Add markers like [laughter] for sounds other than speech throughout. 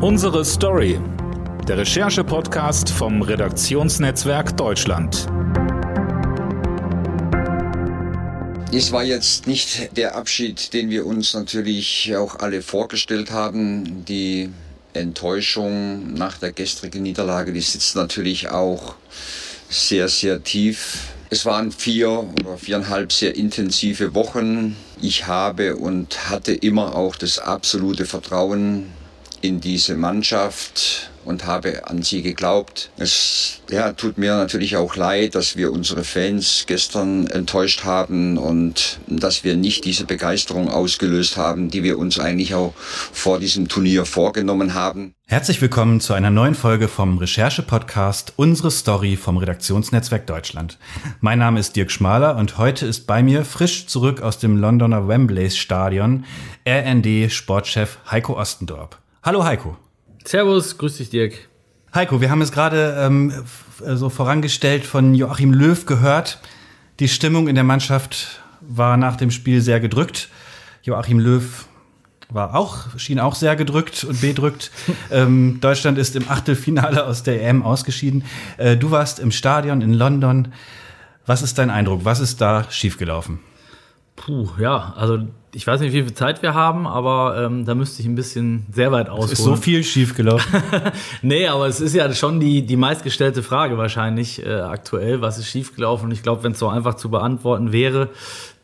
Unsere Story. Der Recherche-Podcast vom Redaktionsnetzwerk Deutschland. Es war jetzt nicht der Abschied, den wir uns natürlich auch alle vorgestellt haben. Die Enttäuschung nach der gestrigen Niederlage, die sitzt natürlich auch sehr, sehr tief. Es waren vier oder viereinhalb sehr intensive Wochen. Ich habe und hatte immer auch das absolute Vertrauen in diese Mannschaft und habe an sie geglaubt. Es ja, tut mir natürlich auch leid, dass wir unsere Fans gestern enttäuscht haben und dass wir nicht diese Begeisterung ausgelöst haben, die wir uns eigentlich auch vor diesem Turnier vorgenommen haben. Herzlich willkommen zu einer neuen Folge vom Recherche-Podcast Unsere Story vom Redaktionsnetzwerk Deutschland. Mein Name ist Dirk Schmaler und heute ist bei mir frisch zurück aus dem Londoner Wembley Stadion RND-Sportchef Heiko Ostendorp. Hallo Heiko. Servus, grüß dich Dirk. Heiko, wir haben es gerade ähm, so vorangestellt von Joachim Löw gehört. Die Stimmung in der Mannschaft war nach dem Spiel sehr gedrückt. Joachim Löw war auch, schien auch sehr gedrückt und bedrückt. [laughs] ähm, Deutschland ist im Achtelfinale aus der EM ausgeschieden. Äh, du warst im Stadion in London. Was ist dein Eindruck? Was ist da schiefgelaufen? Puh, ja, also ich weiß nicht, wie viel Zeit wir haben, aber ähm, da müsste ich ein bisschen sehr weit ausholen. Es ist so viel schiefgelaufen. [laughs] nee, aber es ist ja schon die, die meistgestellte Frage wahrscheinlich äh, aktuell, was ist schiefgelaufen. Und ich glaube, wenn es so einfach zu beantworten wäre,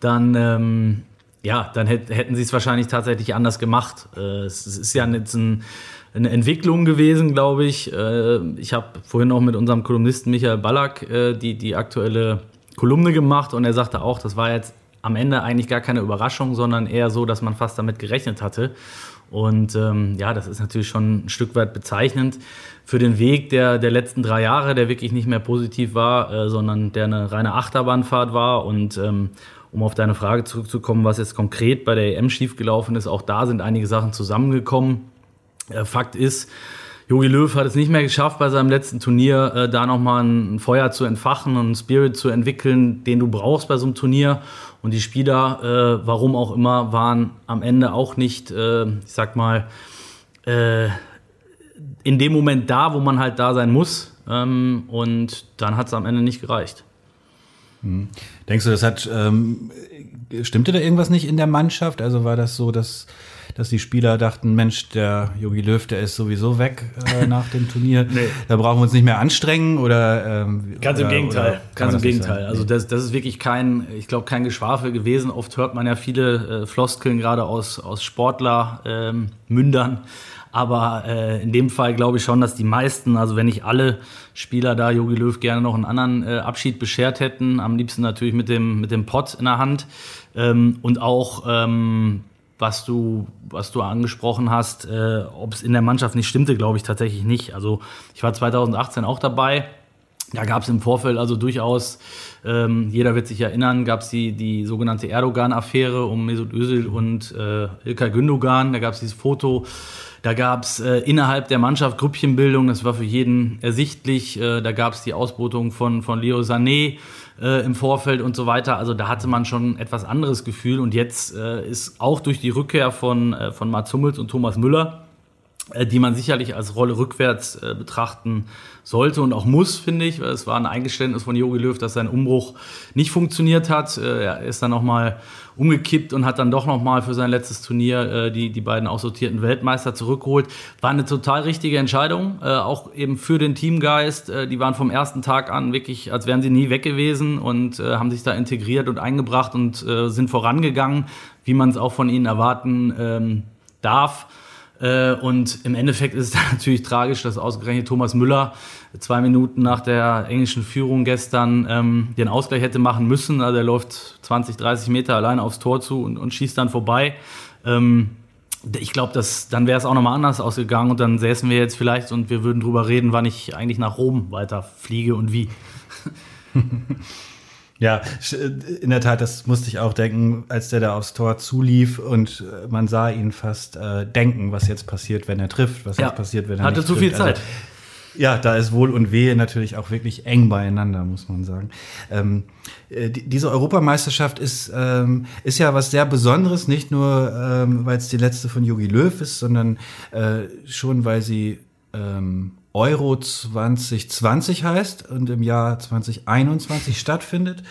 dann, ähm, ja, dann hätt, hätten sie es wahrscheinlich tatsächlich anders gemacht. Äh, es, ist ja jetzt ein, eine Entwicklung gewesen, glaube ich. Äh, ich habe vorhin auch mit unserem Kolumnisten Michael Ballack äh, die, die aktuelle Kolumne gemacht und er sagte auch, das war jetzt am Ende eigentlich gar keine Überraschung, sondern eher so, dass man fast damit gerechnet hatte. Und ähm, ja, das ist natürlich schon ein Stück weit bezeichnend für den Weg der, der letzten drei Jahre, der wirklich nicht mehr positiv war, äh, sondern der eine reine Achterbahnfahrt war. Und ähm, um auf deine Frage zurückzukommen, was jetzt konkret bei der EM schiefgelaufen ist, auch da sind einige Sachen zusammengekommen. Äh, Fakt ist, Jogi Löw hat es nicht mehr geschafft, bei seinem letzten Turnier äh, da nochmal ein Feuer zu entfachen und einen Spirit zu entwickeln, den du brauchst bei so einem Turnier. Und die Spieler, äh, warum auch immer, waren am Ende auch nicht, äh, ich sag mal, äh, in dem Moment da, wo man halt da sein muss. Ähm, und dann hat es am Ende nicht gereicht. Hm. Denkst du, das hat, ähm, stimmte da irgendwas nicht in der Mannschaft? Also war das so, dass dass die Spieler dachten, Mensch, der Jogi Löw, der ist sowieso weg äh, [laughs] nach dem Turnier. nee. Da brauchen wir uns nicht mehr anstrengen oder ähm, Ganz im Gegenteil. Ganz im Gegenteil. Also das, das ist wirklich kein, ich glaube, kein Geschwafel gewesen. Oft hört man ja viele äh, Floskeln gerade aus, aus Sportlermündern. Ähm, aber äh, in dem Fall glaube ich schon, dass die meisten, also wenn nicht alle Spieler da Jogi Löw gerne noch einen anderen äh, Abschied beschert hätten, am liebsten natürlich mit dem, mit dem Pott in der Hand. Ähm, und auch ähm, was du, was du angesprochen hast, äh, ob es in der Mannschaft nicht stimmte, glaube ich tatsächlich nicht. Also ich war 2018 auch dabei. Da gab es im Vorfeld also durchaus, ähm, jeder wird sich erinnern, gab es die, die sogenannte Erdogan-Affäre um Mesut Özil und äh, Ilkay Gündogan. Da gab es dieses Foto. Da gab es äh, innerhalb der Mannschaft Grüppchenbildung, das war für jeden ersichtlich. Äh, da gab es die Ausbotung von, von Leo Sané äh, im Vorfeld und so weiter. Also da hatte man schon etwas anderes Gefühl. Und jetzt äh, ist auch durch die Rückkehr von, äh, von Mats Hummels und Thomas Müller, die man sicherlich als Rolle rückwärts äh, betrachten sollte und auch muss, finde ich. Es war ein Eingeständnis von Jogi Löw, dass sein Umbruch nicht funktioniert hat. Äh, er ist dann nochmal umgekippt und hat dann doch nochmal für sein letztes Turnier äh, die, die beiden aussortierten Weltmeister zurückgeholt. War eine total richtige Entscheidung, äh, auch eben für den Teamgeist. Äh, die waren vom ersten Tag an wirklich, als wären sie nie weg gewesen und äh, haben sich da integriert und eingebracht und äh, sind vorangegangen, wie man es auch von ihnen erwarten ähm, darf. Äh, und im Endeffekt ist es [laughs] natürlich tragisch, dass ausgerechnet Thomas Müller zwei Minuten nach der englischen Führung gestern ähm, den Ausgleich hätte machen müssen. Also er läuft 20, 30 Meter alleine aufs Tor zu und, und schießt dann vorbei. Ähm, ich glaube, dann wäre es auch nochmal anders ausgegangen und dann säßen wir jetzt vielleicht und wir würden drüber reden, wann ich eigentlich nach Rom weiter fliege und wie. [laughs] Ja, in der Tat, das musste ich auch denken, als der da aufs Tor zulief und äh, man sah ihn fast äh, denken, was jetzt passiert, wenn er trifft, was ja. jetzt passiert, wenn er Hatte zu trifft. viel Zeit. Also, Ja, da ist Wohl und Wehe natürlich auch wirklich eng beieinander, muss man sagen. Ähm, äh, die, diese Europameisterschaft ist, ähm, ist ja was sehr Besonderes, nicht nur, ähm, weil es die letzte von Jogi Löw ist, sondern äh, schon, weil sie ähm, Euro 2020 heißt und im Jahr 2021 stattfindet.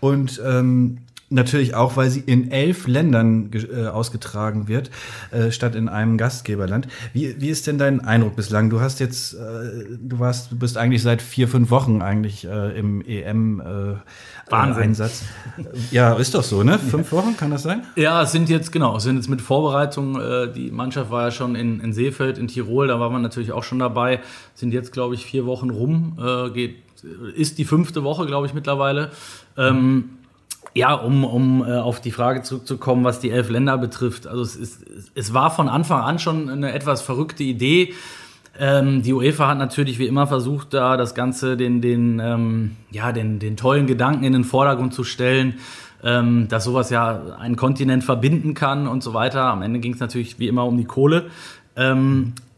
Und ähm, Natürlich auch, weil sie in elf Ländern äh, ausgetragen wird, äh, statt in einem Gastgeberland. Wie, wie ist denn dein Eindruck bislang? Du hast jetzt, äh, du warst, du bist eigentlich seit vier, fünf Wochen eigentlich äh, im EM-Einsatz. Äh, ja, ist doch so, ne? Fünf Wochen, kann das sein? Ja, es sind jetzt, genau, es sind jetzt mit Vorbereitung, äh, die Mannschaft war ja schon in, in Seefeld, in Tirol, da war man natürlich auch schon dabei. Sind jetzt, glaube ich, vier Wochen rum, geht, ist die fünfte Woche, glaube ich, mittlerweile. Ähm, ja, um, um äh, auf die Frage zurückzukommen, was die elf Länder betrifft. Also es, ist, es war von Anfang an schon eine etwas verrückte Idee. Ähm, die UEFA hat natürlich wie immer versucht, da das Ganze den, den, ähm, ja, den, den tollen Gedanken in den Vordergrund zu stellen, ähm, dass sowas ja einen Kontinent verbinden kann und so weiter. Am Ende ging es natürlich wie immer um die Kohle.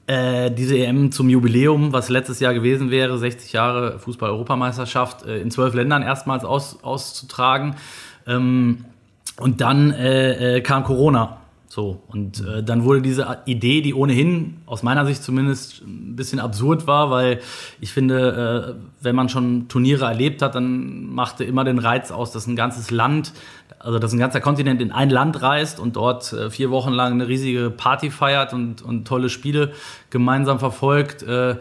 Äh, diese EM zum Jubiläum, was letztes Jahr gewesen wäre, 60 Jahre Fußball-Europameisterschaft, äh, in zwölf Ländern erstmals aus, auszutragen. Ähm, und dann äh, äh, kam Corona. So, und äh, dann wurde diese Idee, die ohnehin aus meiner Sicht zumindest ein bisschen absurd war, weil ich finde, äh, wenn man schon Turniere erlebt hat, dann machte immer den Reiz aus, dass ein ganzes Land, also dass ein ganzer Kontinent in ein Land reist und dort äh, vier Wochen lang eine riesige Party feiert und, und tolle Spiele gemeinsam verfolgt. Äh,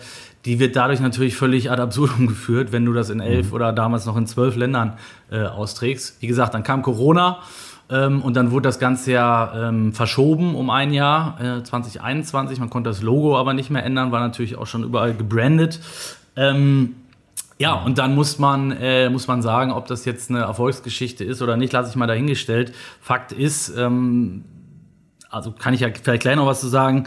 die wird dadurch natürlich völlig ad absurdum [laughs] geführt, wenn du das in elf mhm. oder damals noch in zwölf Ländern äh, austrägst. Wie gesagt, dann kam Corona ähm, und dann wurde das Ganze ja ähm, verschoben um ein Jahr, äh, 2021. Man konnte das Logo aber nicht mehr ändern, war natürlich auch schon überall gebrandet. Ähm, ja, und dann muss man, äh, muss man sagen, ob das jetzt eine Erfolgsgeschichte ist oder nicht, lasse ich mal dahingestellt. Fakt ist, ähm, also kann ich ja vielleicht gleich noch was zu sagen,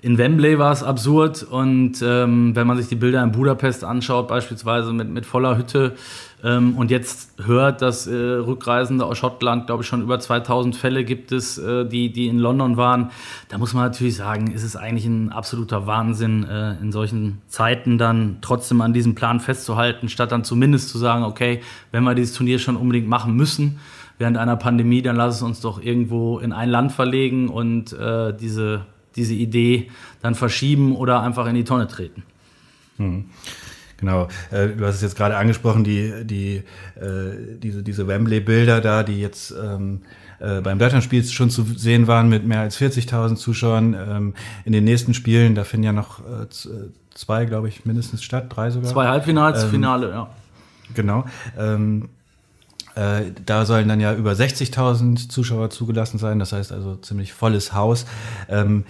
in Wembley war es absurd und ähm, wenn man sich die Bilder in Budapest anschaut, beispielsweise mit, mit voller Hütte ähm, und jetzt hört, dass äh, Rückreisende aus Schottland, glaube ich, schon über 2000 Fälle gibt es, äh, die, die in London waren, da muss man natürlich sagen, ist es eigentlich ein absoluter Wahnsinn, äh, in solchen Zeiten dann trotzdem an diesem Plan festzuhalten, statt dann zumindest zu sagen, okay, wenn wir dieses Turnier schon unbedingt machen müssen, während einer Pandemie, dann lass es uns doch irgendwo in ein Land verlegen und äh, diese diese Idee dann verschieben oder einfach in die Tonne treten. Hm. Genau, äh, du hast es jetzt gerade angesprochen, die, die, äh, diese, diese Wembley-Bilder da, die jetzt ähm, äh, beim Deutschlandspiel schon zu sehen waren mit mehr als 40.000 Zuschauern. Ähm, in den nächsten Spielen, da finden ja noch äh, äh, zwei, glaube ich, mindestens statt, drei sogar. Zwei Halbfinals, ähm, Finale, ja. Genau. Ähm, äh, da sollen dann ja über 60.000 Zuschauer zugelassen sein, das heißt also ziemlich volles Haus. Ähm,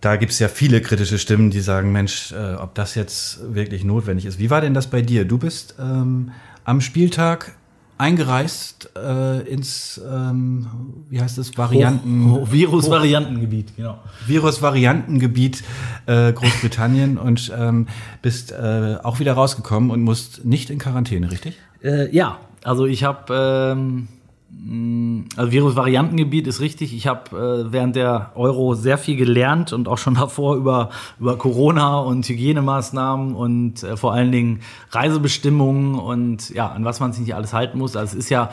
da gibt es ja viele kritische Stimmen, die sagen, Mensch, äh, ob das jetzt wirklich notwendig ist. Wie war denn das bei dir? Du bist ähm, am Spieltag eingereist äh, ins, ähm, wie heißt es, Varianten... Oh, oh, Virus-Variantengebiet, genau. Virus-Variantengebiet äh, Großbritannien [laughs] und ähm, bist äh, auch wieder rausgekommen und musst nicht in Quarantäne, richtig? Äh, ja, also ich habe, ähm, mm, also Virus-Variantengebiet ist richtig. Ich habe äh, während der Euro sehr viel gelernt und auch schon [laughs] davor über, über Corona und Hygienemaßnahmen und äh, vor allen Dingen Reisebestimmungen und ja, an was man sich nicht alles halten muss. Also es ist ja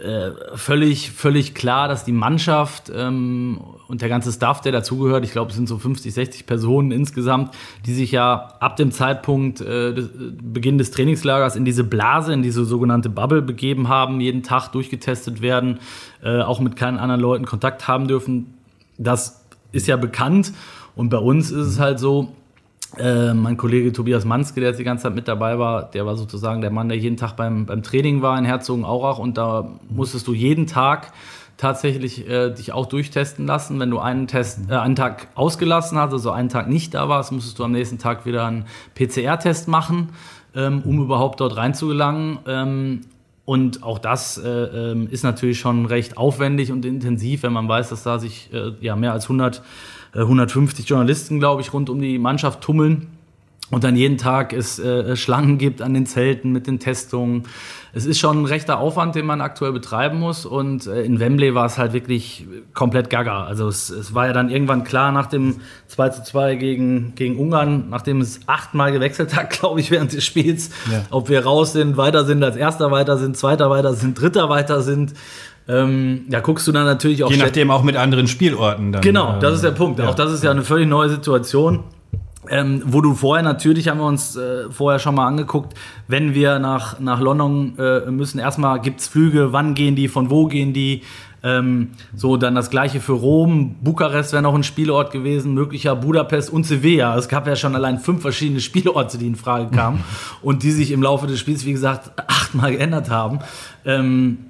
äh, völlig, völlig klar, dass die Mannschaft ähm, und der ganze Staff, der dazugehört, ich glaube, es sind so 50, 60 Personen insgesamt, die sich ja ab dem Zeitpunkt äh, des, Beginn des Trainingslagers in diese Blase, in diese sogenannte Bubble begeben haben, jeden Tag durchgetestet werden, äh, auch mit keinen anderen Leuten Kontakt haben dürfen. Das ist ja bekannt. Und bei uns ist es halt so, äh, mein Kollege Tobias Manske, der jetzt die ganze Zeit mit dabei war, der war sozusagen der Mann, der jeden Tag beim, beim Training war in Herzogenaurach und da musstest du jeden Tag tatsächlich äh, dich auch durchtesten lassen. Wenn du einen Test, äh, einen Tag ausgelassen hast, also einen Tag nicht da warst, musstest du am nächsten Tag wieder einen PCR-Test machen, ähm, um überhaupt dort reinzugelangen. Ähm, und auch das äh, ähm, ist natürlich schon recht aufwendig und intensiv, wenn man weiß, dass da sich äh, ja mehr als 100 150 äh, Journalisten, glaube ich, rund um die Mannschaft tummeln. und dann jeden Tag es äh, Schlangen gibt an den Zelten mit den Testungen. Es ist schon ein rechter Aufwand, den man aktuell betreiben muss. Und äh, in Wembley war es halt wirklich komplett gaga. Also es, es, war ja dann irgendwann klar nach dem 2 zu 2 gegen, gegen Ungarn, nachdem es achtmal gewechselt hat, [laughs] glaube ich, während des Spiels, ja. ob wir raus sind, weiter sind, als erster weiter sind, zweiter weiter sind, dritter weiter sind. Ähm, da guckst du dann natürlich auch. Je nachdem auch mit anderen Spielorten dann. Genau, das ist der Punkt. Ja. Auch das ist ja eine völlig neue Situation. Ähm, wo du vorher natürlich haben wir uns äh, vorher schon mal angeguckt, wenn wir nach, nach London äh, müssen, erstmal gibt es Flüge, wann gehen die, von wo gehen die, ähm, so dann das gleiche für Rom, Bukarest wäre noch ein Spielort gewesen, möglicher Budapest und Sevilla. Es gab ja schon allein fünf verschiedene Spielorte, die in Frage kamen [laughs] und die sich im Laufe des Spiels, wie gesagt, achtmal geändert haben. Ähm,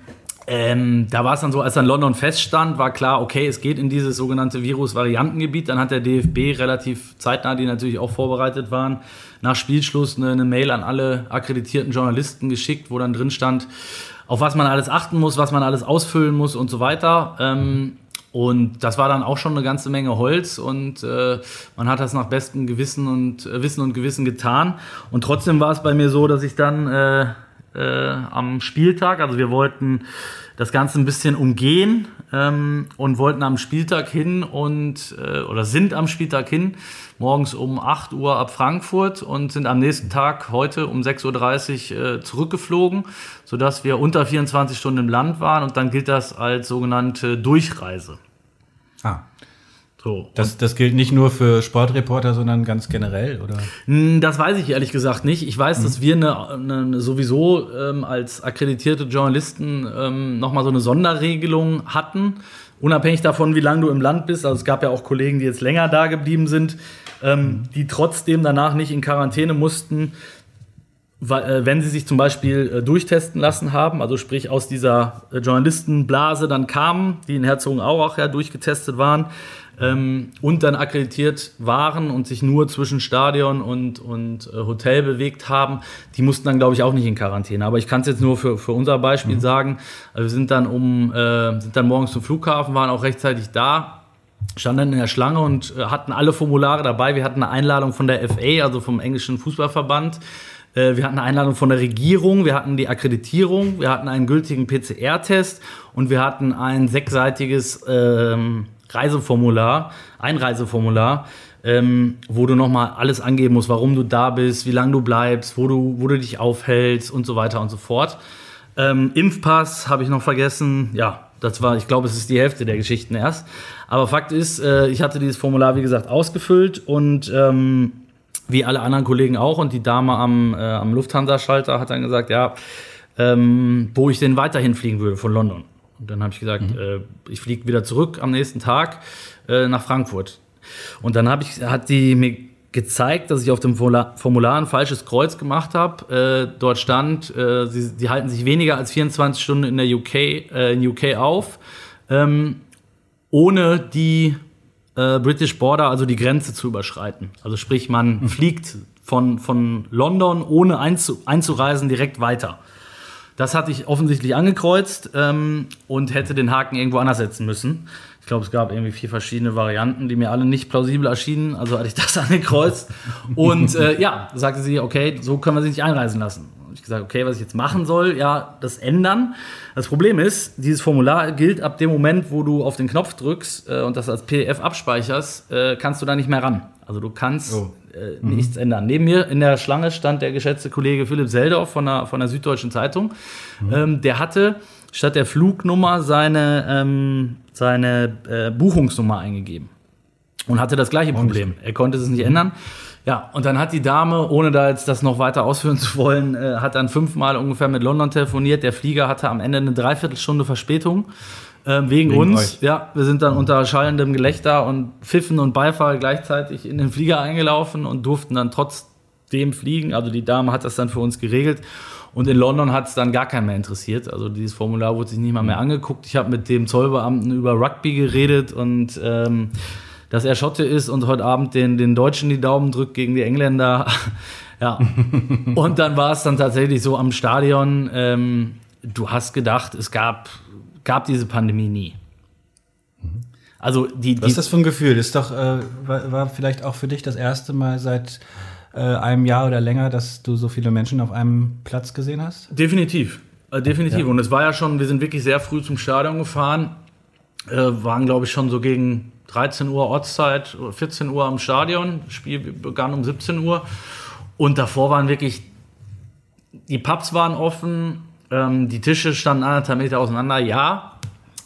ähm, da war es dann so, als dann London feststand, war klar, okay, es geht in dieses sogenannte Virus-Variantengebiet. Dann hat der DFB relativ zeitnah, die natürlich auch vorbereitet waren, nach Spielschluss eine, eine Mail an alle akkreditierten Journalisten geschickt, wo dann drin stand, auf was man alles achten muss, was man alles ausfüllen muss und so weiter. Ähm, und das war dann auch schon eine ganze Menge Holz und äh, man hat das nach bestem Gewissen und äh, Wissen und Gewissen getan. Und trotzdem war es bei mir so, dass ich dann äh, äh, am Spieltag. Also wir wollten das Ganze ein bisschen umgehen ähm, und wollten am Spieltag hin und äh, oder sind am Spieltag hin, morgens um 8 Uhr ab Frankfurt und sind am nächsten Tag heute um 6.30 Uhr äh, zurückgeflogen, sodass wir unter 24 Stunden im Land waren und dann gilt das als sogenannte Durchreise. Ah. So. Das, das gilt nicht nur für Sportreporter, sondern ganz generell, oder? Hm, das weiß ich ehrlich gesagt nicht. Ich weiß, mhm. dass wir eine, eine sowieso ähm, als akkreditierte Journalisten ähm, nochmal so eine Sonderregelung hatten. Unabhängig davon, wie lange du im Land bist. Also es gab ja auch Kollegen, die jetzt länger da geblieben sind, ähm, mhm. die trotzdem danach nicht in Quarantäne mussten, wenn sie sich zum Beispiel äh, durchtesten lassen haben, also sprich aus dieser äh, Journalistenblase dann kamen, die in Herzogenaurach ja durchgetestet waren, ähm, und dann akkreditiert waren und sich nur zwischen Stadion und, und äh, Hotel bewegt haben, die mussten dann, glaube ich, auch nicht in Quarantäne. Aber ich kann es jetzt nur für, für unser Beispiel mhm. sagen. Also wir sind dann um, äh, sind dann morgens zum Flughafen, waren auch rechtzeitig da, standen in der Schlange und äh, hatten alle Formulare dabei. Wir hatten eine Einladung von der FA, also vom englischen Fußballverband. Äh, wir hatten eine Einladung von der Regierung, wir hatten die Akkreditierung, wir hatten einen gültigen PCR-Test und wir hatten ein sechsseitiges ähm, Reiseformular, Einreiseformular, ähm, wo du nochmal alles angeben musst, warum du da bist, wie lange du bleibst, wo du, wo du dich aufhältst und so weiter und so fort. Ähm, Impfpass habe ich noch vergessen. Ja, das war, ich glaube, es ist die Hälfte der Geschichten erst. Aber Fakt ist, äh, ich hatte dieses Formular, wie gesagt, ausgefüllt und ähm, wie alle anderen Kollegen auch. Und die Dame am, äh, am Lufthansa-Schalter hat dann gesagt, ja, ähm, wo ich denn weiterhin fliegen würde von London. Und dann habe ich gesagt, mhm. äh, ich fliege wieder zurück am nächsten Tag äh, nach Frankfurt. Und dann hab ich, hat die mir gezeigt, dass ich auf dem Formular ein falsches Kreuz gemacht habe. Äh, dort stand, äh, sie, sie, halten sich weniger als 24 Stunden in der UK, äh, in UK auf, ähm, ohne die äh, British Border, also die Grenze zu überschreiten. Also sprich, man mhm. fliegt von, von London, ohne einzu, einzureisen, direkt weiter. Das hatte ich offensichtlich angekreuzt ähm, und hätte den Haken irgendwo anders setzen müssen. Ich glaube, es gab irgendwie vier verschiedene Varianten, die mir alle nicht plausibel erschienen. Also hatte ich das [laughs] angekreuzt. Und äh, ja, sagte sie, okay, so können wir sie nicht einreisen lassen. Und ich gesagt, okay, was ich jetzt machen soll, ja, das ändern. Das Problem ist, dieses Formular gilt ab dem Moment, wo du auf den Knopf drückst äh, und das als PDF abspeicherst, äh, kannst du da nicht mehr ran. Also du kannst oh äh, mhm. nichts ändern. Neben mir in der Schlange stand der geschätzte Kollege Philipp Seldorf von der, von der Süddeutschen Zeitung. Mhm. Ähm, der hatte statt der Flugnummer seine, ähm, seine äh, Buchungsnummer eingegeben und hatte das gleiche Problem. Er konnte es nicht ändern. Ja, und dann hat die Dame, ohne da jetzt das noch weiter ausführen zu wollen, äh, hat dann fünfmal ungefähr mit London telefoniert. Der Flieger hatte am Ende eine Dreiviertelstunde Verspätung. Ähm, wegen, wegen, uns, euch. ja, wir sind dann unter schallendem Gelächter und Pfiffen und Beifall gleichzeitig in den Flieger eingelaufen und durften dann trotzdem fliegen. Also die Dame hat das dann für uns geregelt. Und in London hat es dann gar keinen mehr interessiert. Also dieses Formular wurde sich nicht mal mehr mhm. angeguckt. Ich habe mit dem Zollbeamten über Rugby geredet und ähm, dass er Schotte ist und heute Abend den, den Deutschen die Daumen drückt gegen die Engländer. [laughs] ja. [laughs] und dann war es dann tatsächlich so am Stadion. Ähm, du hast gedacht, es gab gab diese Pandemie nie. Also die, die Was ist das für ein Gefühl? Ist doch, äh, war, war, vielleicht auch für dich das erste Mal seit äh, einem Jahr oder länger, dass du so viele Menschen auf einem Platz gesehen hast? Definitiv. Äh, definitiv. Ja. Und es war ja schon, wir sind wirklich sehr früh zum Stadion gefahren, äh, waren, glaube ich, schon so gegen 13 Uhr Ortszeit, 14 Uhr am Stadion. Das Spiel begann um 17 Uhr. Und davor waren wirklich, die Pubs waren offen, ähm, die Tische standen anderthalb Meter auseinander, ja.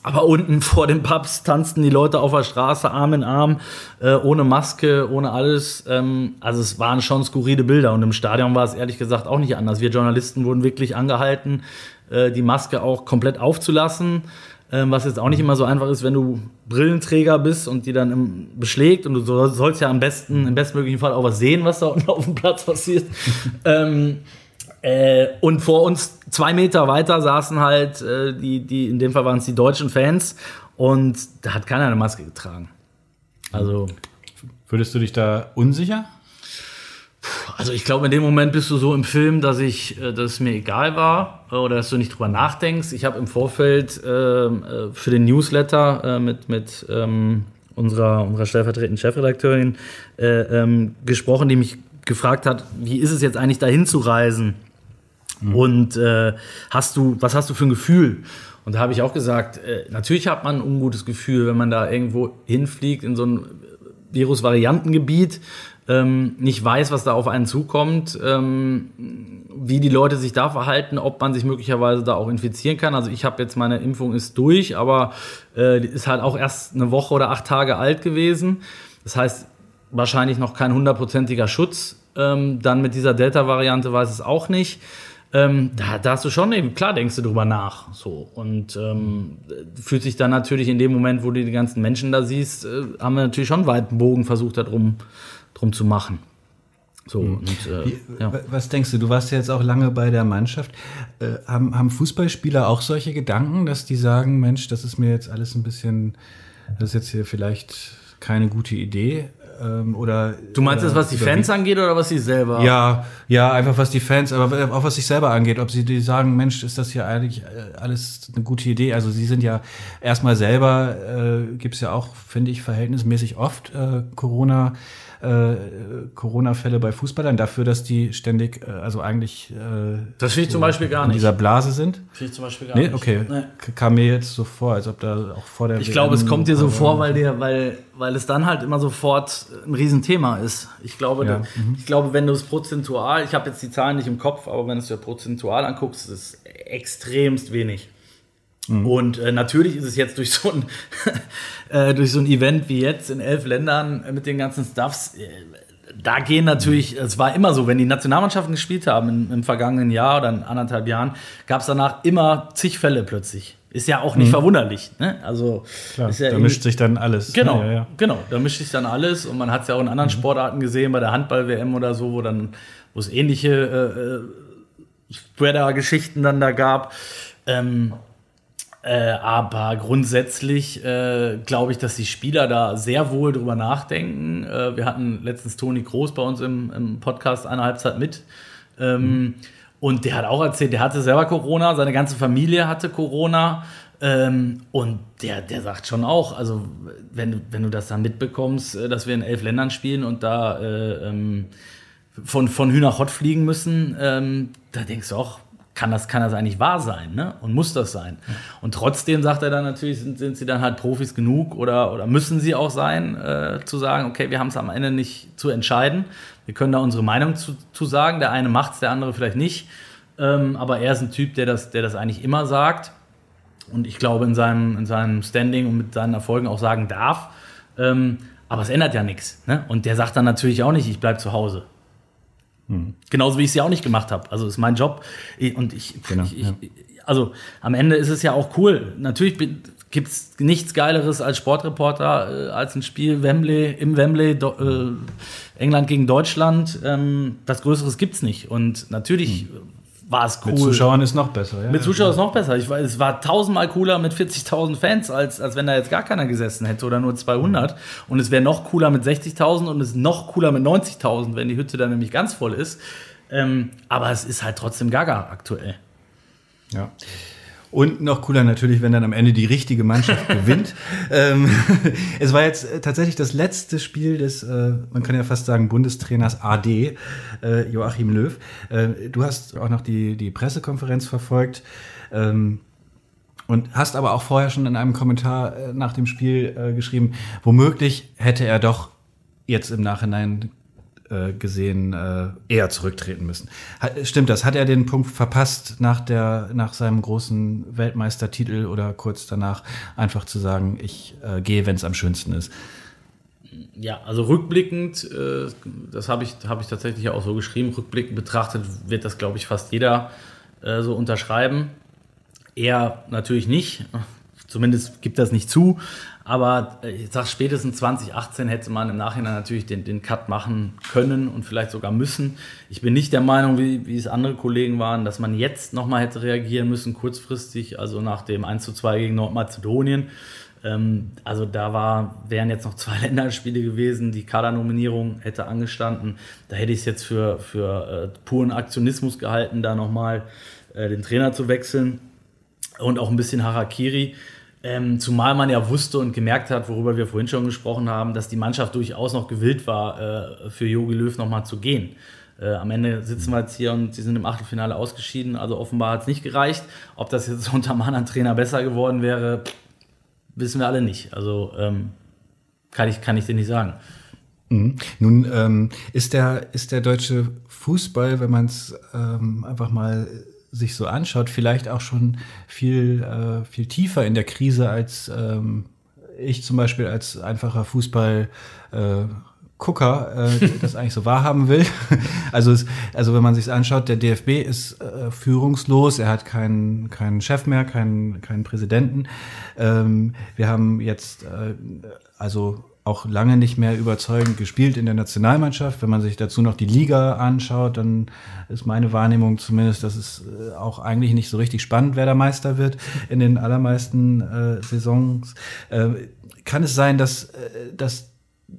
Aber unten vor den Pubs tanzten die Leute auf der Straße Arm in Arm, äh, ohne Maske, ohne alles. Ähm, also es waren schon skurrile Bilder und im Stadion war es ehrlich gesagt auch nicht anders. Wir Journalisten wurden wirklich angehalten, äh, die Maske auch komplett aufzulassen, was jetzt auch nicht immer so einfach ist, wenn du Brillenträger bist und die dann im, beschlägt und du sollst ja am besten, im bestmöglichen Fall auch was sehen, was da [laughs] unten auf dem Platz passiert. [laughs] ähm, äh, und vor uns zwei Meter weiter saßen halt äh, die, die, in dem Fall waren es die deutschen Fans und da hat keiner eine Maske getragen. Also. Würdest du dich da unsicher? Also ich glaube, in dem Moment bist du so im Film, dass ich, äh, dass es mir egal war äh, oder dass du nicht drüber nachdenkst. Ich habe im Vorfeld ähm, äh, für den Newsletter äh, mit, mit ähm, unserer, unserer stellvertretenden Chefredakteurin äh, ähm, gesprochen, die mich gefragt hat, wie ist es jetzt eigentlich dahin zu reisen? Mhm. Und äh, hast du, was hast du für ein Gefühl? Und da habe ich auch gesagt, natürlich hat man ein ungutes Gefühl, wenn man da irgendwo hinfliegt in so ein Virusvariantengebiet, ähm, nicht weiß, was da auf einen zukommt, ähm, wie die Leute sich da verhalten, ob man sich möglicherweise da auch infizieren kann. Also ich habe jetzt meine Impfung ist durch, aber äh, ist halt auch erst eine Woche oder acht Tage alt gewesen. Das heißt, wahrscheinlich noch kein hundertprozentiger Schutz. Ähm, dann mit dieser Delta-Variante weiß es auch nicht. Ähm, da, da, hast du schon eben, klar denkst du drüber nach. So. Und ähm, fühlt sich dann natürlich in dem Moment, wo du die ganzen Menschen da siehst, äh, haben wir natürlich schon einen weiten Bogen versucht, da drum, zu machen. So, mhm. und, äh, ja. Was denkst du? Du warst ja jetzt auch lange bei der Mannschaft. Äh, haben, haben Fußballspieler auch solche Gedanken, dass die sagen, Mensch, das ist mir jetzt alles ein bisschen, das ist jetzt hier vielleicht keine gute Idee? Ähm, oder, du meinst das, was die Fans angeht oder was sie selber? Ja, ja, einfach was die Fans, aber auch was sich selber angeht. Ob sie die sagen, Mensch, ist das hier eigentlich äh, alles eine gute Idee? Also sie sind ja erstmal selber, äh, gibt es ja auch, finde ich, verhältnismäßig oft äh, Corona äh, Corona-Fälle bei Fußballern dafür, dass die ständig, äh, also eigentlich äh, das finde ich zum Beispiel gar nicht. in dieser Blase sind? Finde ich zum Beispiel gar nee? nicht. Okay, nee. kam mir jetzt so vor, als ob da auch vor der Ich glaube, es kommt dir so vor, weil, dir, weil, weil es dann halt immer sofort ein Riesenthema ist. Ich glaube, ja. du, mhm. ich glaube wenn du es prozentual, ich habe jetzt die Zahlen nicht im Kopf, aber wenn du es dir prozentual anguckst, ist es extremst wenig. Mhm. Und äh, natürlich ist es jetzt durch so, ein, [laughs] äh, durch so ein Event wie jetzt in elf Ländern mit den ganzen Stuffs, äh, da gehen natürlich, es war immer so, wenn die Nationalmannschaften gespielt haben im, im vergangenen Jahr oder in anderthalb Jahren, gab es danach immer zig Fälle plötzlich. Ist ja auch nicht mhm. verwunderlich. Ne? Also Klar, ja da mischt sich dann alles. Genau, ja, ja. genau, da mischt sich dann alles und man hat es ja auch in anderen mhm. Sportarten gesehen, bei der Handball-WM oder so, wo dann, wo es ähnliche äh, äh Spreader-Geschichten dann da gab. Ähm, äh, aber grundsätzlich äh, glaube ich, dass die Spieler da sehr wohl drüber nachdenken. Äh, wir hatten letztens Toni Groß bei uns im, im Podcast eine Halbzeit mit. Ähm, mhm. Und der hat auch erzählt, der hatte selber Corona, seine ganze Familie hatte Corona. Ähm, und der, der sagt schon auch, also wenn, wenn du das dann mitbekommst, äh, dass wir in elf Ländern spielen und da äh, ähm, von, von Hü nach Hott fliegen müssen, ähm, da denkst du auch, kann das, kann das eigentlich wahr sein ne? und muss das sein? Und trotzdem sagt er dann natürlich, sind, sind sie dann halt Profis genug oder, oder müssen sie auch sein, äh, zu sagen, okay, wir haben es am Ende nicht zu entscheiden. Wir können da unsere Meinung zu, zu sagen. Der eine macht es, der andere vielleicht nicht. Ähm, aber er ist ein Typ, der das, der das eigentlich immer sagt. Und ich glaube, in seinem, in seinem Standing und mit seinen Erfolgen auch sagen darf. Ähm, aber es ändert ja nichts. Ne? Und der sagt dann natürlich auch nicht, ich bleibe zu Hause. Genauso wie ich es ja auch nicht gemacht habe. Also ist mein Job. Und ich, genau, ich, ja. also am Ende ist es ja auch cool. Natürlich gibt es nichts Geileres als Sportreporter, äh, als ein Spiel Wembley, im Wembley, do, äh, England gegen Deutschland. Ähm, was Größeres gibt es nicht. Und natürlich mhm war es cool. Mit Zuschauern ist noch besser. Ja. Mit Zuschauern ist noch besser. Ich weiß, es war tausendmal cooler mit 40.000 Fans, als, als wenn da jetzt gar keiner gesessen hätte oder nur 200. Und es wäre noch cooler mit 60.000 und es ist noch cooler mit 90.000, wenn die Hütte dann nämlich ganz voll ist. Ähm, aber es ist halt trotzdem gaga aktuell. Ja. Und noch cooler natürlich, wenn dann am Ende die richtige Mannschaft [laughs] gewinnt. Ähm, [laughs] es war jetzt äh, tatsächlich das letzte Spiel des, äh, man kann ja fast sagen, Bundestrainers AD, äh, Joachim Löw. Äh, du hast auch noch die, die Pressekonferenz verfolgt. Ähm, und hast aber auch vorher schon in einem Kommentar äh, nach dem Spiel äh, geschrieben, womöglich hätte er doch jetzt im Nachhinein äh, gesehen äh, eher zurücktreten müssen. Hat, stimmt das? Hat er den Punkt verpasst, nach, der, nach seinem großen Weltmeistertitel oder kurz danach einfach zu sagen, ich äh, gehe, wenn es am schönsten ist? Ja, also rückblickend, äh, das habe ich, hab ich tatsächlich auch so geschrieben, rückblickend betrachtet wird das, glaube ich, fast jeder äh, so unterschreiben. Er natürlich nicht, zumindest gibt das nicht zu, aber äh, ich sage, spätestens 2018 hätte man im Nachhinein natürlich den, den Cut machen können und vielleicht sogar müssen. Ich bin nicht der Meinung, wie, wie es andere Kollegen waren, dass man jetzt nochmal hätte reagieren müssen, kurzfristig, also nach dem 1 zu 2 gegen Nordmazedonien. Ähm, also da war, wären jetzt noch zwei [laughs] Länderspiele gewesen, die Kadernominierung hätte angestanden. Da hätte ich es jetzt für, für äh, puren Aktionismus gehalten, da nochmal äh, den Trainer zu wechseln und auch ein bisschen Harakiri. Ähm, zumal man ja wusste und gemerkt hat, worüber wir vorhin schon gesprochen haben, dass die Mannschaft durchaus noch gewillt war, äh, für Jogi Löw nochmal zu gehen. Äh, am Ende sitzen wir jetzt hier und sie sind im Achtelfinale ausgeschieden, also offenbar hat es nicht gereicht. Ob das jetzt [laughs] unter anderen Trainer besser geworden wäre, wissen wir alle nicht. Also ähm, kann, ich, kann ich dir nicht sagen. Mhm. Nun ähm, ist, der, ist der deutsche Fußball, wenn man es ähm, einfach mal sich so anschaut, vielleicht auch schon viel, äh, viel tiefer in der Krise als ähm, ich zum Beispiel als einfacher Fußball äh, Gucker äh, [laughs] das eigentlich so wahrhaben will. Also, es, also wenn man sich anschaut, der DFB ist äh, führungslos, er hat keinen, keinen Chef mehr, keinen, keinen Präsidenten. Ähm, wir haben jetzt äh, also auch lange nicht mehr überzeugend gespielt in der Nationalmannschaft. Wenn man sich dazu noch die Liga anschaut, dann ist meine Wahrnehmung zumindest, dass es äh, auch eigentlich nicht so richtig spannend, wer der Meister wird in den allermeisten äh, Saisons. Äh, kann es sein, dass, äh, dass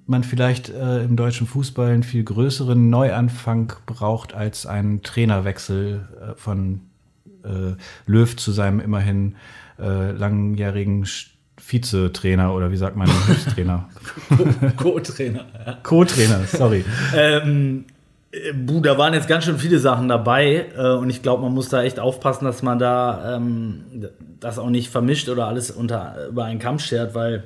man vielleicht äh, im deutschen Fußball einen viel größeren Neuanfang braucht als einen Trainerwechsel äh, von Löw zu seinem immerhin langjährigen Vizetrainer oder wie sagt man, [laughs] Trainer? Co-Trainer. Co-Trainer, sorry. ähm, äh, da waren jetzt ganz schön viele Sachen dabei äh, und ich glaube, man muss da echt aufpassen, dass man da ähm, das auch nicht vermischt oder alles unter, über einen Kamm schert, weil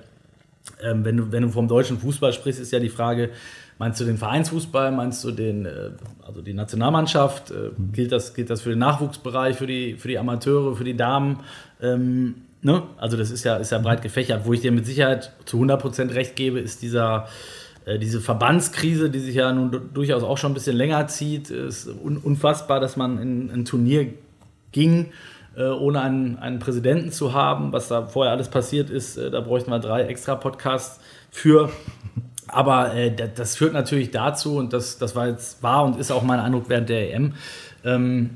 ähm, wenn, du, wenn du vom deutschen Fußball sprichst, ist ja die Frage, meinst du den Vereinsfußball, meinst du den, äh, also die Nationalmannschaft, äh, gilt, das, gilt das für den Nachwuchsbereich, für die, für die Amateure, für die Damen? Ähm, Ne? Also das ist ja, ist ja breit gefächert. Wo ich dir mit Sicherheit zu 100% recht gebe, ist dieser, äh, diese Verbandskrise, die sich ja nun durchaus auch schon ein bisschen länger zieht. Es ist un unfassbar, dass man in ein Turnier ging, äh, ohne einen, einen Präsidenten zu haben. Was da vorher alles passiert ist, äh, da bräuchten wir drei extra Podcasts für. Aber äh, das führt natürlich dazu, und das, das war jetzt war und ist auch mein Eindruck während der EM, ähm,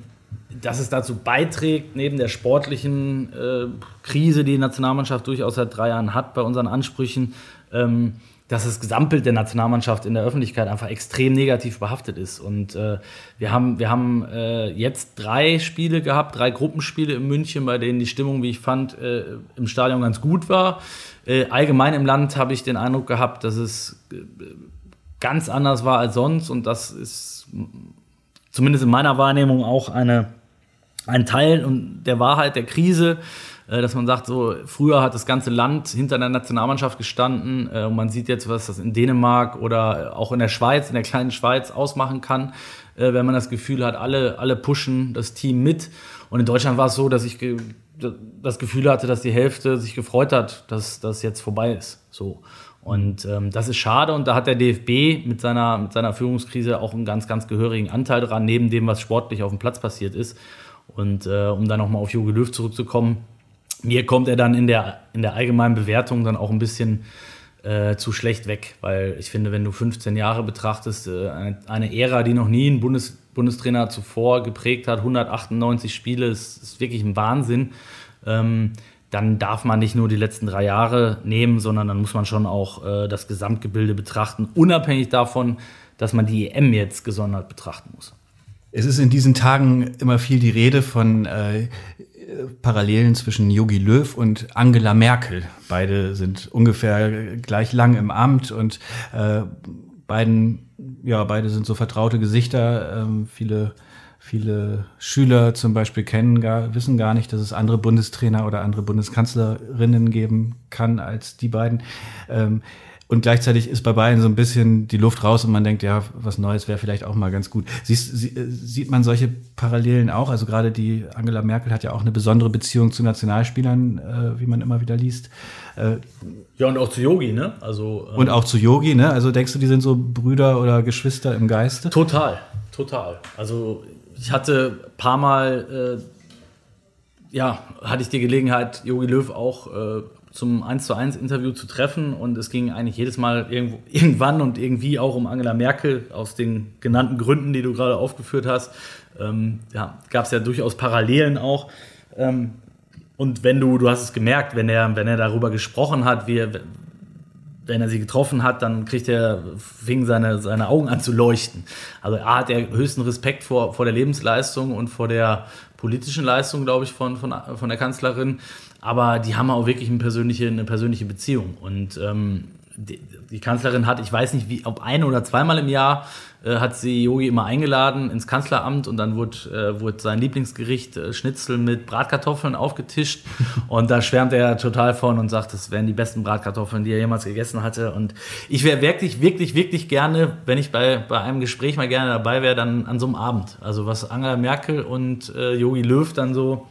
dass es dazu beiträgt, neben der sportlichen äh, Krise, die die Nationalmannschaft durchaus seit drei Jahren hat bei unseren Ansprüchen, ähm, dass das Gesamtbild der Nationalmannschaft in der Öffentlichkeit einfach extrem negativ behaftet ist. Und äh, wir haben, wir haben äh, jetzt drei Spiele gehabt, drei Gruppenspiele in München, bei denen die Stimmung, wie ich fand, äh, im Stadion ganz gut war. Äh, allgemein im Land habe ich den Eindruck gehabt, dass es äh, ganz anders war als sonst. Und das ist zumindest in meiner Wahrnehmung auch eine ein Teil der Wahrheit der Krise, äh, dass man sagt, so früher hat das ganze Land hinter der Nationalmannschaft gestanden äh, und man sieht jetzt, was das in Dänemark oder auch in der Schweiz, in der kleinen Schweiz ausmachen kann, äh, wenn man das Gefühl hat, alle, alle pushen das Team mit. Und in Deutschland war es so, dass ich das Gefühl hatte, dass die Hälfte sich gefreut hat, dass das jetzt vorbei ist. So. Und ähm, das ist schade und da hat der DFB mit seiner, mit seiner Führungskrise auch einen ganz, ganz gehörigen Anteil dran, neben dem, was sportlich auf dem Platz passiert ist. Und äh, um dann nochmal auf Jogi Löw zurückzukommen, mir kommt er dann in der, in der allgemeinen Bewertung dann auch ein bisschen äh, zu schlecht weg, weil ich finde, wenn du 15 Jahre betrachtest, äh, eine, eine, Ära, die noch nie ein Bundes, Bundestrainer zuvor geprägt hat, 198 Spiele, ist, ist wirklich ein Wahnsinn. Ähm, dann darf man nicht nur die letzten drei Jahre nehmen, sondern dann muss man schon auch äh, das Gesamtgebilde betrachten, unabhängig davon, dass man die EM jetzt gesondert betrachten muss. Es ist in diesen Tagen immer viel die Rede von äh, Parallelen zwischen Yogi Löw und Angela Merkel. Beide sind ungefähr gleich lang im Amt und äh, beiden, ja, beide sind so vertraute Gesichter. Ähm, viele, viele Schüler zum Beispiel kennen gar, wissen gar nicht, dass es andere Bundestrainer oder andere Bundeskanzlerinnen geben kann als die beiden. Ähm, und gleichzeitig ist bei beiden so ein bisschen die Luft raus und man denkt, ja, was Neues wäre vielleicht auch mal ganz gut. Siehst, sie, äh, sieht man solche Parallelen auch? Also gerade die Angela Merkel hat ja auch eine besondere Beziehung zu Nationalspielern, äh, wie man immer wieder liest. Äh, ja, und auch zu Yogi, ne? Also, ähm, und auch zu Yogi, ne? Also denkst du, die sind so Brüder oder Geschwister im Geiste? Total, total. Also ich hatte ein paar Mal, äh, ja, hatte ich die Gelegenheit, Yogi Löw auch äh, zum 1 zu 1 Interview zu treffen und es ging eigentlich jedes Mal irgendwo, [laughs] irgendwann und irgendwie auch um Angela Merkel aus den genannten Gründen, die du gerade aufgeführt hast. Ähm, ja, gab es ja durchaus Parallelen auch. Ähm, und wenn du, du hast es gemerkt, wenn er, wenn er darüber gesprochen hat, wie er, wenn er sie getroffen hat, dann kriegt er, fing seine, seine Augen an zu leuchten. Also er hat er höchsten Respekt vor, vor der Lebensleistung und vor der politischen Leistung, glaube ich, von, von, von der Kanzlerin aber die haben auch wirklich eine persönliche, eine persönliche Beziehung. Und ähm, die, die, Kanzlerin hat, ich weiß nicht, wie, ob ein oder zweimal im Jahr äh, hat sie Yogi immer eingeladen ins Kanzleramt und dann wurde, äh, wurde sein Lieblingsgericht äh, Schnitzel mit Bratkartoffeln aufgetischt [laughs] und da schwärmt er total von und sagt, das wären die besten Bratkartoffeln, die er jemals gegessen hatte. Und ich wäre wirklich, wirklich, wirklich gerne, wenn ich bei, bei einem Gespräch mal gerne dabei wäre, dann an so einem Abend. Also was Angela Merkel und äh, Yogi Löw dann so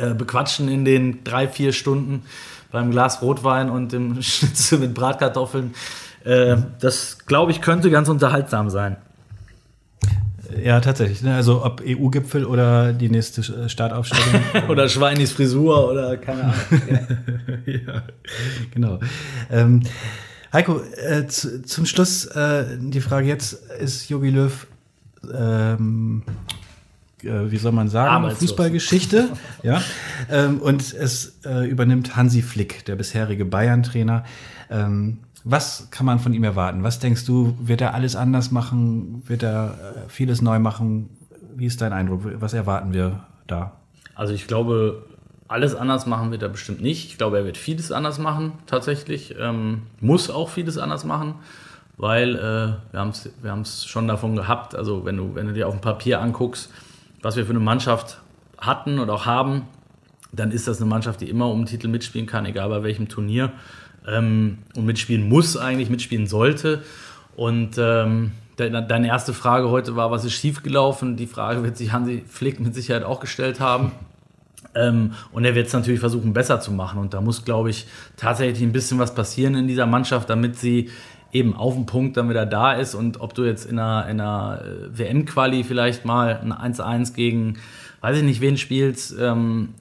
äh, bequatschen in den drei, vier Stunden beim Glas Rotwein und dem [laughs] Schnitzel mit Bratkartoffeln. Äh, das, glaube ich, könnte ganz unterhaltsam sein. Ja, tatsächlich. Ne? Also ob EU-Gipfel oder die nächste äh, Startaufstellung. [laughs] oder Schweinis Frisur oder keine Ahnung. ja, [laughs] ja genau. Ähm, Heiko, äh, zu, zum Schluss äh, die Frage jetzt, ist Jogi Löw ähm, äh, wie soll man sagen, Fußballgeschichte. [laughs] ja. Ähm, und es äh, übernimmt Hansi Flick, der bisherige Bayern-Trainer. Ähm, was kann man von ihm erwarten? Was denkst du, wird er alles anders machen? Wird er äh, vieles neu machen? Wie ist dein Eindruck? Was erwarten wir da? Also ich glaube, alles anders machen wird er bestimmt nicht. Ich glaube, er wird vieles anders machen, tatsächlich. Ähm, muss auch vieles anders machen, weil äh, wir haben es wir schon davon gehabt. Also wenn du, wenn du dir auf dem Papier anguckst, was wir für eine Mannschaft hatten und auch haben, dann ist das eine Mannschaft, die immer um den Titel mitspielen kann, egal bei welchem Turnier. Ähm, und mitspielen muss eigentlich, mitspielen sollte. Und ähm, deine erste Frage heute war, was ist schiefgelaufen? Die Frage wird sich Hansi Flick mit Sicherheit auch gestellt haben. [laughs] Ähm, und er wird es natürlich versuchen, besser zu machen. Und da muss, glaube ich, tatsächlich ein bisschen was passieren in dieser Mannschaft, damit sie eben auf dem Punkt dann wieder da ist und ob du jetzt in einer, in einer äh, WM-Quali vielleicht mal ein 1-1 gegen, weiß ich nicht, wen spielst, ähm,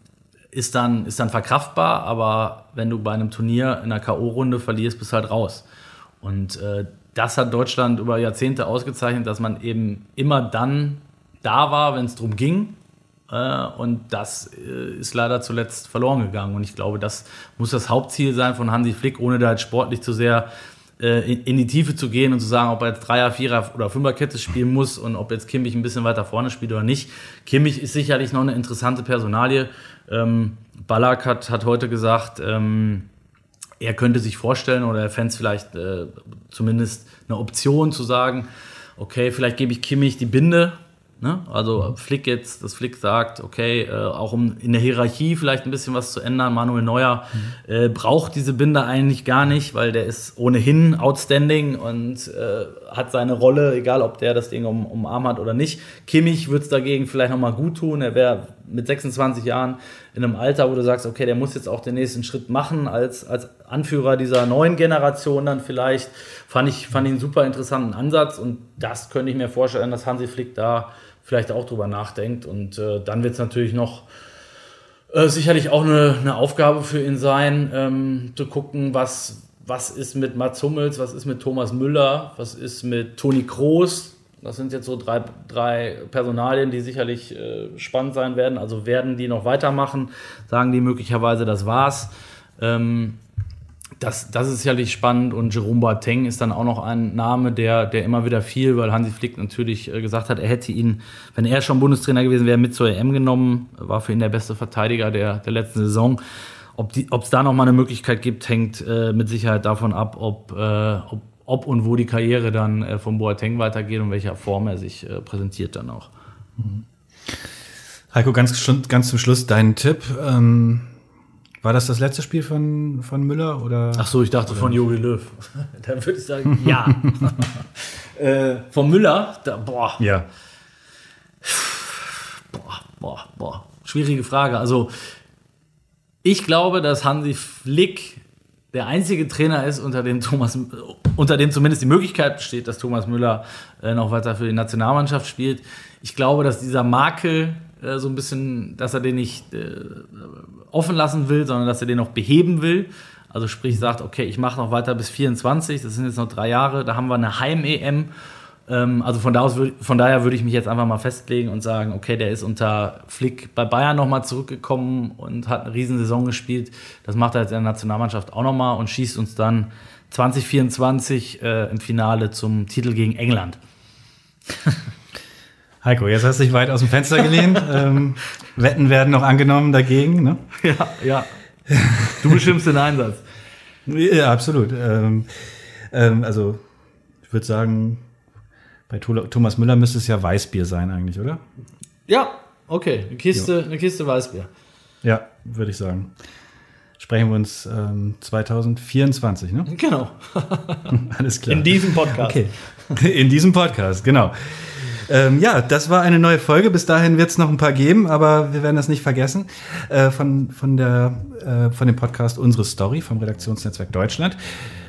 ist, dann, ist dann verkraftbar, aber wenn du bei einem Turnier in einer K.O.-Runde verlierst, bist du halt raus. Und äh, das hat Deutschland über Jahrzehnte ausgezeichnet, dass man eben immer dann da war, wenn es darum ging. Äh, und das äh, ist leider zuletzt verloren gegangen. Und ich glaube, das muss das Hauptziel sein von Hansi Flick, ohne da jetzt sportlich zu sehr äh, in, die Tiefe zu gehen und zu sagen, ob er jetzt Dreier, Vierer oder Fünferkette spielen muss und ob jetzt Kimmich ein bisschen weiter vorne spielt oder nicht. Kimmich ist sicherlich noch eine interessante Personalie. Ähm, Ballack hat, hat heute gesagt, ähm, er könnte sich vorstellen oder er fände es vielleicht äh, zumindest eine Option zu sagen, okay, vielleicht gebe ich Kimmich die Binde Ne? Also Flick jetzt, dass Flick sagt, okay, äh, auch um in der Hierarchie vielleicht ein bisschen was zu ändern, Manuel Neuer mhm. äh, braucht diese Binde eigentlich gar nicht, weil der ist ohnehin outstanding und äh, hat seine Rolle, egal ob der das Ding um, um Arm hat oder nicht. Kimmich wird es dagegen vielleicht nochmal gut tun. Er wäre mit 26 Jahren in einem Alter, wo du sagst, okay, der muss jetzt auch den nächsten Schritt machen als, als Anführer dieser neuen Generation dann vielleicht. Fand ich, fand ich einen super interessanten Ansatz und das könnte ich mir vorstellen, dass Hansi Flick da vielleicht auch drüber nachdenkt. Und äh, dann wird es natürlich noch äh, sicherlich auch eine, eine, Aufgabe für ihn sein, ähm, zu gucken, was, was ist mit Mats Hummels, was ist mit Thomas Müller, was ist mit Toni Kroos. Das sind jetzt so drei, drei Personalien, die sicherlich äh, spannend sein werden. Also werden die noch weitermachen? Sagen die möglicherweise, das war's? Ähm, das, das ist sicherlich spannend und Jerome Boateng ist dann auch noch ein Name, der, der immer wieder viel, weil Hansi Flick natürlich äh, gesagt hat, er hätte ihn, wenn er schon Bundestrainer gewesen wäre, mit zur EM genommen, war für ihn der beste Verteidiger der, der letzten Saison. Ob es da noch mal eine Möglichkeit gibt, hängt äh, mit Sicherheit davon ab, ob, äh, ob, ob, und wo die Karriere dann äh, von Boateng weitergeht und welcher Form er sich äh, präsentiert dann auch. Mhm. Heiko, ganz, ganz zum Schluss dein Tipp. Ähm war das das letzte Spiel von, von Müller? Oder, Ach so, ich dachte oder? von Jogi Löw. [laughs] da würde ich sagen, ja. [laughs] äh, von Müller? Da, boah. Ja. Boah, boah, boah. Schwierige Frage. Also, ich glaube, dass Hansi Flick der einzige Trainer ist, unter dem Thomas, unter dem zumindest die Möglichkeit besteht, dass Thomas Müller äh, noch weiter für die Nationalmannschaft spielt. Ich glaube, dass dieser Makel äh, so ein bisschen, dass er den nicht äh, offen lassen will, sondern dass er den noch beheben will. Also sprich sagt, okay, ich mache noch weiter bis 24, das sind jetzt noch drei Jahre, da haben wir eine Heim-EM. Ähm, also von, da aus, von daher würde ich mich jetzt einfach mal festlegen und sagen, okay, der ist unter Flick bei Bayern nochmal zurückgekommen und hat eine Riesensaison gespielt. Das macht er jetzt in der Nationalmannschaft auch nochmal und schießt uns dann 2024 äh, im Finale zum Titel gegen England. [laughs] Heiko, jetzt hast du dich weit aus dem Fenster gelehnt. [laughs] ähm, Wetten werden noch angenommen dagegen, ne? Ja, ja. Du bestimmst den Einsatz. Ja, absolut. Ähm, ähm, also, ich würde sagen, bei Thomas Müller müsste es ja Weißbier sein eigentlich, oder? Ja, okay. Eine Kiste, eine Kiste Weißbier. Ja, würde ich sagen. Sprechen wir uns ähm, 2024, ne? Genau. [laughs] Alles klar. In diesem Podcast. Okay. In diesem Podcast, genau. Ähm, ja, das war eine neue Folge. Bis dahin wird es noch ein paar geben, aber wir werden das nicht vergessen. Äh, von, von, der, äh, von dem Podcast Unsere Story vom Redaktionsnetzwerk Deutschland.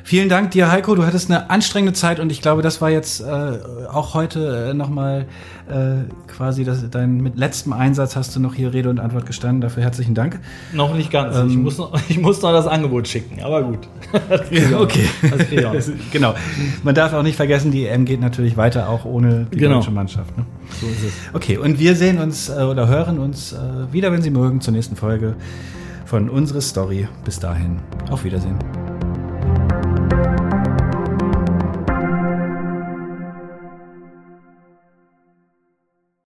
Vielen Dank dir, Heiko. Du hattest eine anstrengende Zeit und ich glaube, das war jetzt äh, auch heute äh, nochmal äh, quasi das, dein mit letztem Einsatz hast du noch hier Rede und Antwort gestanden. Dafür herzlichen Dank. Noch nicht ganz. Ähm, ich, muss noch, [laughs] ich muss noch das Angebot schicken, aber gut. [laughs] okay. [laughs] genau. Man darf auch nicht vergessen, die EM geht natürlich weiter, auch ohne die genau. deutsche Mannschaft. Ne? So ist es. Okay, und wir sehen uns äh, oder hören uns äh, wieder, wenn Sie mögen, zur nächsten Folge von Unsere Story. Bis dahin, auf Wiedersehen. Thank you.